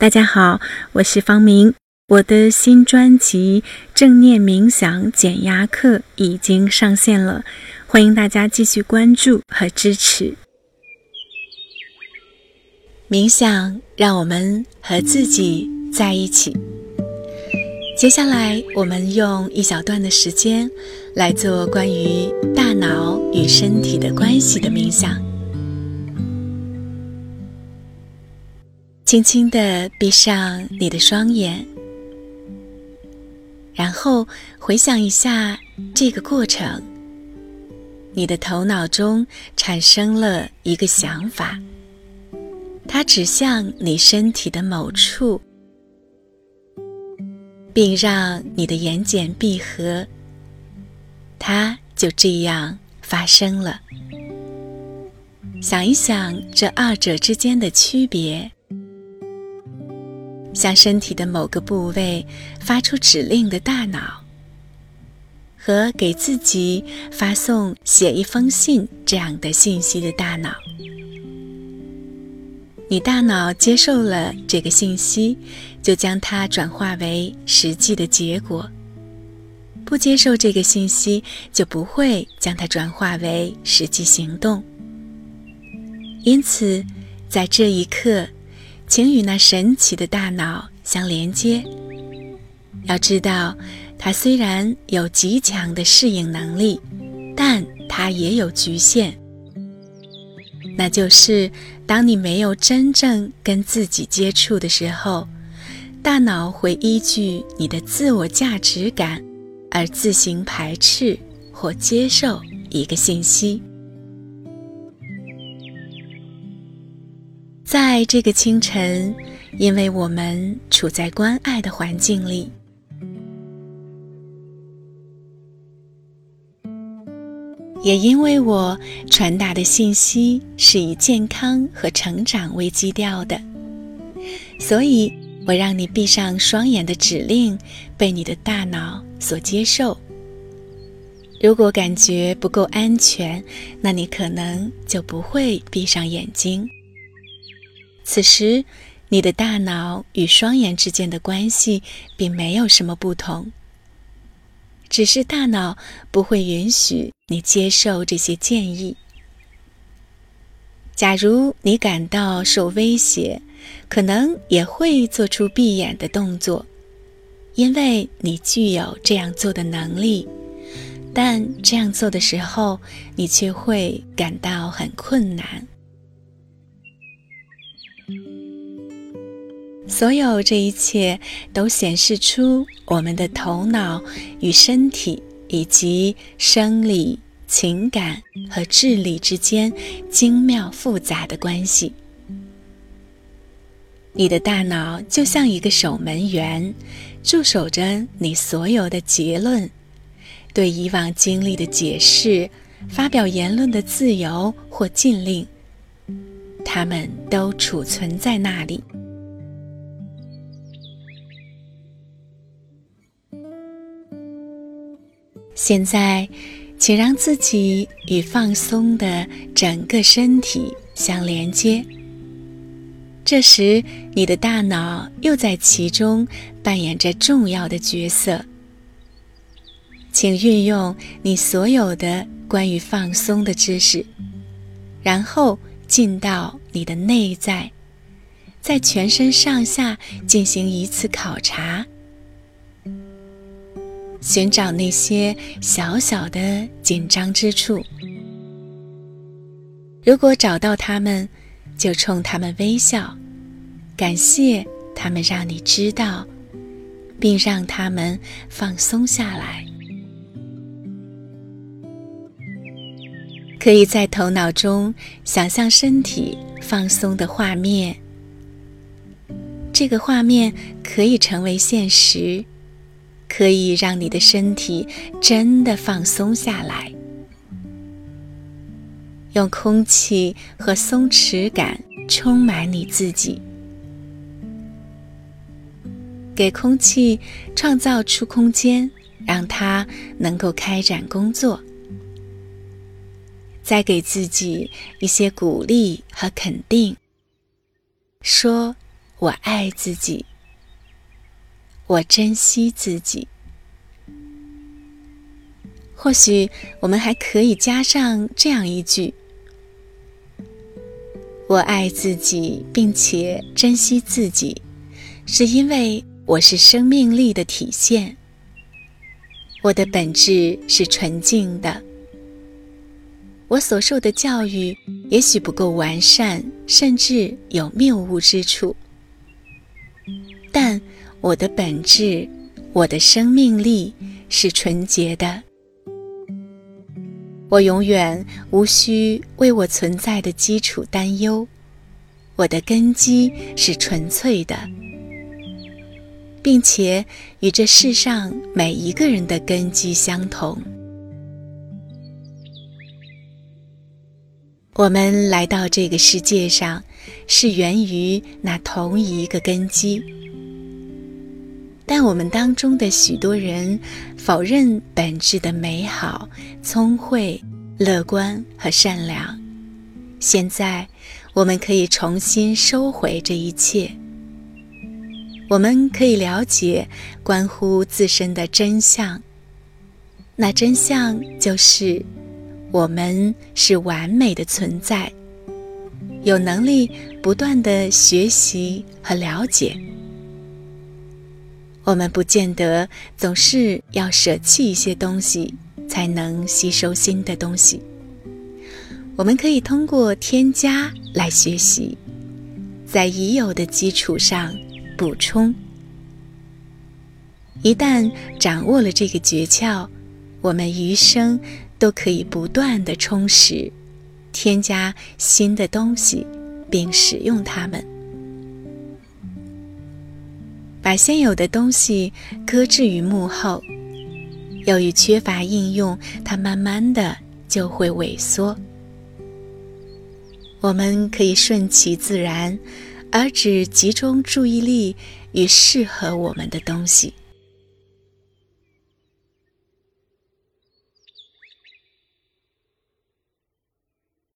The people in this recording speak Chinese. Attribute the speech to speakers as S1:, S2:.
S1: 大家好，我是方明。我的新专辑《正念冥想减压课》已经上线了，欢迎大家继续关注和支持。冥想让我们和自己在一起。接下来，我们用一小段的时间来做关于大脑与身体的关系的冥想。轻轻的闭上你的双眼，然后回想一下这个过程。你的头脑中产生了一个想法，它指向你身体的某处，并让你的眼睑闭合。它就这样发生了。想一想这二者之间的区别。向身体的某个部位发出指令的大脑，和给自己发送写一封信这样的信息的大脑，你大脑接受了这个信息，就将它转化为实际的结果；不接受这个信息，就不会将它转化为实际行动。因此，在这一刻。请与那神奇的大脑相连接。要知道，它虽然有极强的适应能力，但它也有局限。那就是当你没有真正跟自己接触的时候，大脑会依据你的自我价值感而自行排斥或接受一个信息。在这个清晨，因为我们处在关爱的环境里，也因为我传达的信息是以健康和成长为基调的，所以我让你闭上双眼的指令被你的大脑所接受。如果感觉不够安全，那你可能就不会闭上眼睛。此时，你的大脑与双眼之间的关系并没有什么不同，只是大脑不会允许你接受这些建议。假如你感到受威胁，可能也会做出闭眼的动作，因为你具有这样做的能力，但这样做的时候，你却会感到很困难。所有这一切都显示出我们的头脑与身体以及生理、情感和智力之间精妙复杂的关系。你的大脑就像一个守门员，驻守着你所有的结论，对以往经历的解释、发表言论的自由或禁令，它们都储存在那里。现在，请让自己与放松的整个身体相连接。这时，你的大脑又在其中扮演着重要的角色。请运用你所有的关于放松的知识，然后进到你的内在，在全身上下进行一次考察。寻找那些小小的紧张之处，如果找到他们，就冲他们微笑，感谢他们让你知道，并让他们放松下来。可以在头脑中想象身体放松的画面，这个画面可以成为现实。可以让你的身体真的放松下来，用空气和松弛感充满你自己，给空气创造出空间，让它能够开展工作。再给自己一些鼓励和肯定，说：“我爱自己，我珍惜自己。或许我们还可以加上这样一句：我爱自己，并且珍惜自己，是因为我是生命力的体现。我的本质是纯净的。我所受的教育也许不够完善，甚至有谬误之处，但我的本质，我的生命力是纯洁的。我永远无需为我存在的基础担忧，我的根基是纯粹的，并且与这世上每一个人的根基相同。我们来到这个世界上，是源于那同一个根基。但我们当中的许多人否认本质的美好、聪慧、乐观和善良。现在，我们可以重新收回这一切。我们可以了解关乎自身的真相。那真相就是。我们是完美的存在，有能力不断的学习和了解。我们不见得总是要舍弃一些东西才能吸收新的东西。我们可以通过添加来学习，在已有的基础上补充。一旦掌握了这个诀窍，我们余生。都可以不断的充实，添加新的东西，并使用它们。把现有的东西搁置于幕后，由于缺乏应用，它慢慢的就会萎缩。我们可以顺其自然，而只集中注意力与适合我们的东西。